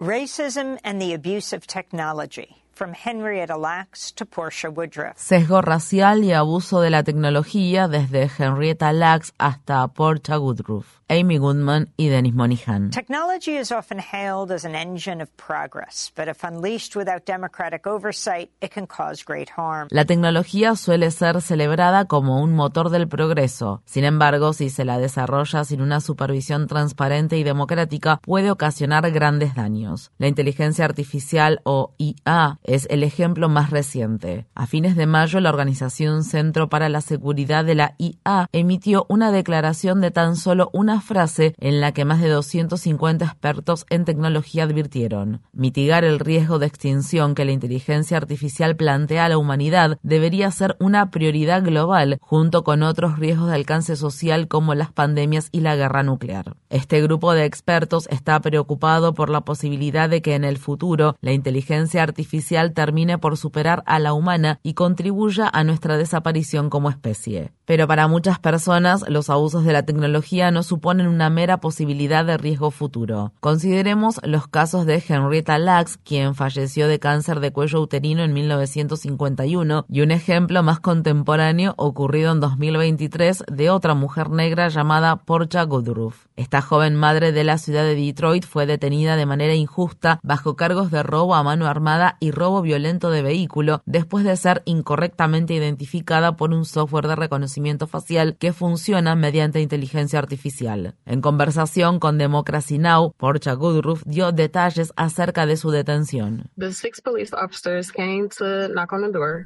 Racism and the Abuse of Technology. From Henrietta Lacks to Portia Woodruff. Sesgo racial y abuso de la tecnología desde Henrietta Lacks hasta Portia Woodruff. Amy Goodman y Dennis Monihan. Technology is often hailed as an engine of progress, but if unleashed without democratic oversight, it can cause great harm. La tecnología suele ser celebrada como un motor del progreso. Sin embargo, si se la desarrolla sin una supervisión transparente y democrática, puede ocasionar grandes daños. La inteligencia artificial o IA es el ejemplo más reciente. A fines de mayo, la organización Centro para la Seguridad de la IA emitió una declaración de tan solo una frase en la que más de 250 expertos en tecnología advirtieron. Mitigar el riesgo de extinción que la inteligencia artificial plantea a la humanidad debería ser una prioridad global junto con otros riesgos de alcance social como las pandemias y la guerra nuclear. Este grupo de expertos está preocupado por la posibilidad de que en el futuro la inteligencia artificial termine por superar a la humana y contribuya a nuestra desaparición como especie. Pero para muchas personas los abusos de la tecnología no suponen ponen una mera posibilidad de riesgo futuro. Consideremos los casos de Henrietta Lacks, quien falleció de cáncer de cuello uterino en 1951, y un ejemplo más contemporáneo ocurrido en 2023 de otra mujer negra llamada Portia Goodruff. Esta joven madre de la ciudad de Detroit fue detenida de manera injusta bajo cargos de robo a mano armada y robo violento de vehículo después de ser incorrectamente identificada por un software de reconocimiento facial que funciona mediante inteligencia artificial. En conversación con Democracy Now, Portia Goodruff dio detalles acerca de su detención.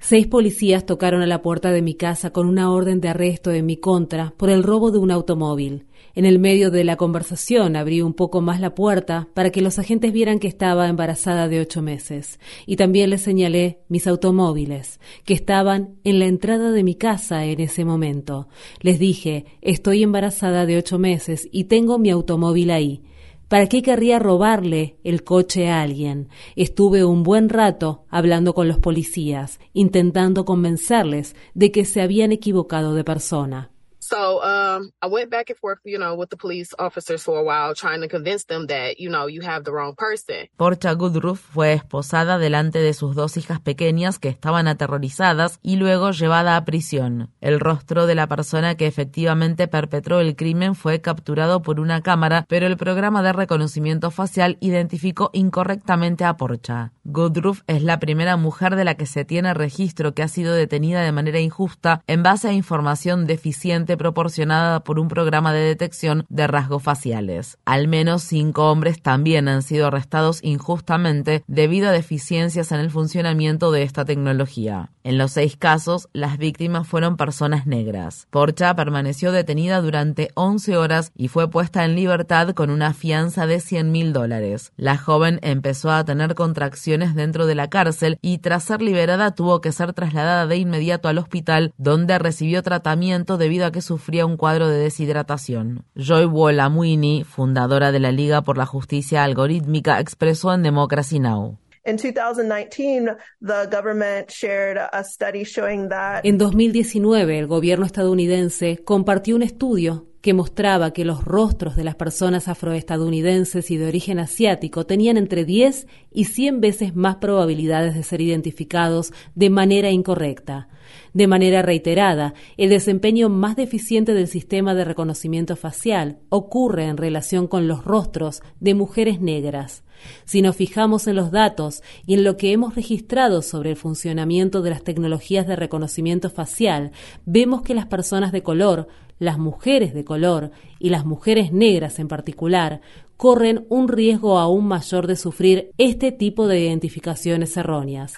Seis policías tocaron a la puerta de mi casa con una orden de arresto en mi contra por el robo de un automóvil. En el medio de la conversación abrí un poco más la puerta para que los agentes vieran que estaba embarazada de ocho meses. Y también les señalé mis automóviles, que estaban en la entrada de mi casa en ese momento. Les dije, estoy embarazada de ocho meses y tengo mi automóvil ahí. ¿Para qué querría robarle el coche a alguien? Estuve un buen rato hablando con los policías, intentando convencerles de que se habían equivocado de persona. So um, I went back and forth, you know, with the police officers for a while, trying to convince them that, you know, you have the wrong person. Portia Goodruff fue esposada delante de sus dos hijas pequeñas que estaban aterrorizadas y luego llevada a prisión. El rostro de la persona que efectivamente perpetró el crimen fue capturado por una cámara, pero el programa de reconocimiento facial identificó incorrectamente a Portia. Goodruff es la primera mujer de la que se tiene registro que ha sido detenida de manera injusta en base a información deficiente proporcionada por un programa de detección de rasgos faciales. Al menos cinco hombres también han sido arrestados injustamente debido a deficiencias en el funcionamiento de esta tecnología. En los seis casos, las víctimas fueron personas negras. Porcha permaneció detenida durante 11 horas y fue puesta en libertad con una fianza de 100 mil dólares. La joven empezó a tener contracciones dentro de la cárcel y tras ser liberada tuvo que ser trasladada de inmediato al hospital donde recibió tratamiento debido a que sufría un cuadro de deshidratación. Joy Wolamuini, fundadora de la Liga por la Justicia Algorítmica, expresó en Democracy Now! En 2019, el gobierno estadounidense compartió un estudio que mostraba que los rostros de las personas afroestadounidenses y de origen asiático tenían entre 10 y 100 veces más probabilidades de ser identificados de manera incorrecta. De manera reiterada, el desempeño más deficiente del sistema de reconocimiento facial ocurre en relación con los rostros de mujeres negras. Si nos fijamos en los datos y en lo que hemos registrado sobre el funcionamiento de las tecnologías de reconocimiento facial, vemos que las personas de color, las mujeres de color y las mujeres negras en particular corren un riesgo aún mayor de sufrir este tipo de identificaciones erróneas.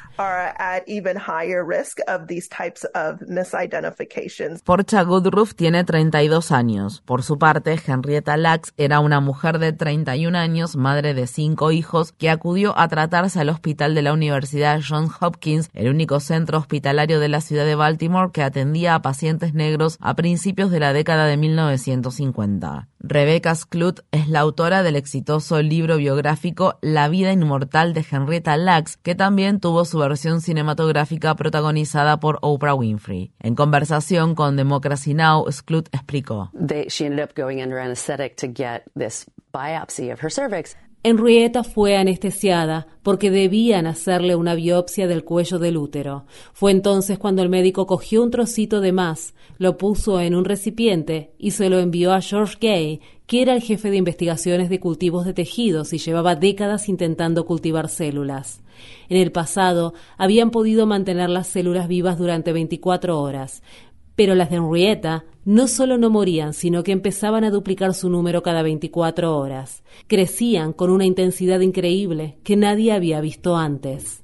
Porcha Goodruff tiene 32 años. Por su parte, Henrietta Lacks era una mujer de 31 años, madre de cinco hijos, que acudió a tratarse al hospital de la Universidad Johns Hopkins, el único centro hospitalario de la ciudad de Baltimore que atendía a pacientes negros a principios de la década de 1950. Rebecca Sklut es la autora del exitoso libro biográfico La vida inmortal de Henrietta Lacks, que también tuvo su versión cinematográfica protagonizada por Oprah Winfrey. En conversación con Democracy Now, Sklut explicó. Henrietta fue anestesiada porque debían hacerle una biopsia del cuello del útero. Fue entonces cuando el médico cogió un trocito de más, lo puso en un recipiente y se lo envió a George Gay, que era el jefe de investigaciones de cultivos de tejidos y llevaba décadas intentando cultivar células. En el pasado habían podido mantener las células vivas durante 24 horas, pero las de Henrietta no solo no morían, sino que empezaban a duplicar su número cada 24 horas. Crecían con una intensidad increíble que nadie había visto antes.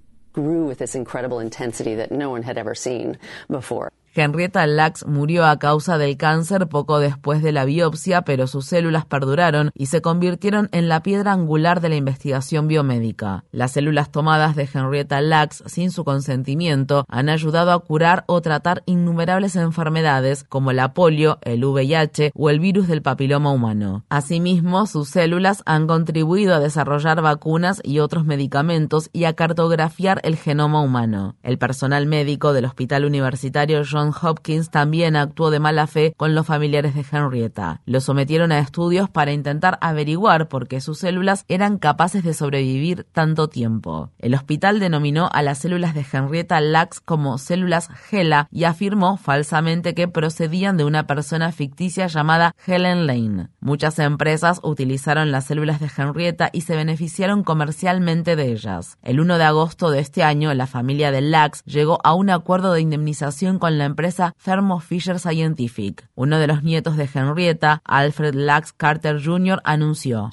Henrietta Lacks murió a causa del cáncer poco después de la biopsia, pero sus células perduraron y se convirtieron en la piedra angular de la investigación biomédica. Las células tomadas de Henrietta Lacks sin su consentimiento han ayudado a curar o tratar innumerables enfermedades como la polio, el VIH o el virus del papiloma humano. Asimismo, sus células han contribuido a desarrollar vacunas y otros medicamentos y a cartografiar el genoma humano. El personal médico del Hospital Universitario John Hopkins también actuó de mala fe con los familiares de Henrietta. Lo sometieron a estudios para intentar averiguar por qué sus células eran capaces de sobrevivir tanto tiempo. El hospital denominó a las células de Henrietta Lacks como células Gela y afirmó falsamente que procedían de una persona ficticia llamada Helen Lane. Muchas empresas utilizaron las células de Henrietta y se beneficiaron comercialmente de ellas. El 1 de agosto de este año, la familia de Lacks llegó a un acuerdo de indemnización con la empresa Thermo Fisher Scientific. Uno de los nietos de Henrietta, Alfred Lacks Carter Jr., anunció.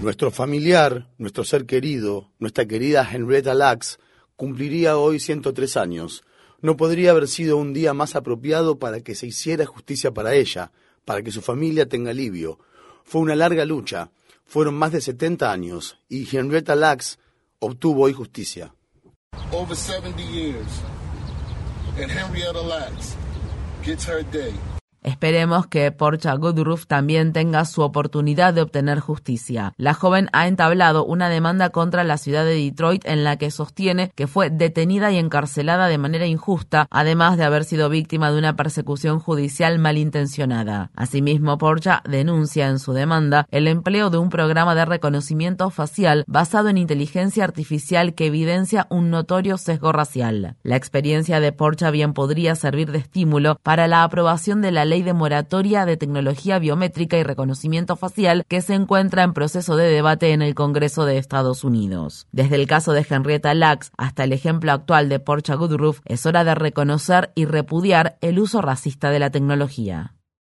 Nuestro familiar, nuestro ser querido, nuestra querida Henrietta Lacks, cumpliría hoy 103 años. No podría haber sido un día más apropiado para que se hiciera justicia para ella, para que su familia tenga alivio. Fue una larga lucha, fueron más de 70 años, y Henrietta Lacks obtuvo hoy justicia. Over 70 years. And Henrietta Lacks gets her day. Esperemos que Porcha Goodruff también tenga su oportunidad de obtener justicia. La joven ha entablado una demanda contra la ciudad de Detroit en la que sostiene que fue detenida y encarcelada de manera injusta, además de haber sido víctima de una persecución judicial malintencionada. Asimismo, Porcha denuncia en su demanda el empleo de un programa de reconocimiento facial basado en inteligencia artificial que evidencia un notorio sesgo racial. La experiencia de Porcha bien podría servir de estímulo para la aprobación de la de moratoria de tecnología biométrica y reconocimiento facial que se encuentra en proceso de debate en el Congreso de Estados Unidos. Desde el caso de Henrietta Lacks hasta el ejemplo actual de Porcha Goodruff, es hora de reconocer y repudiar el uso racista de la tecnología.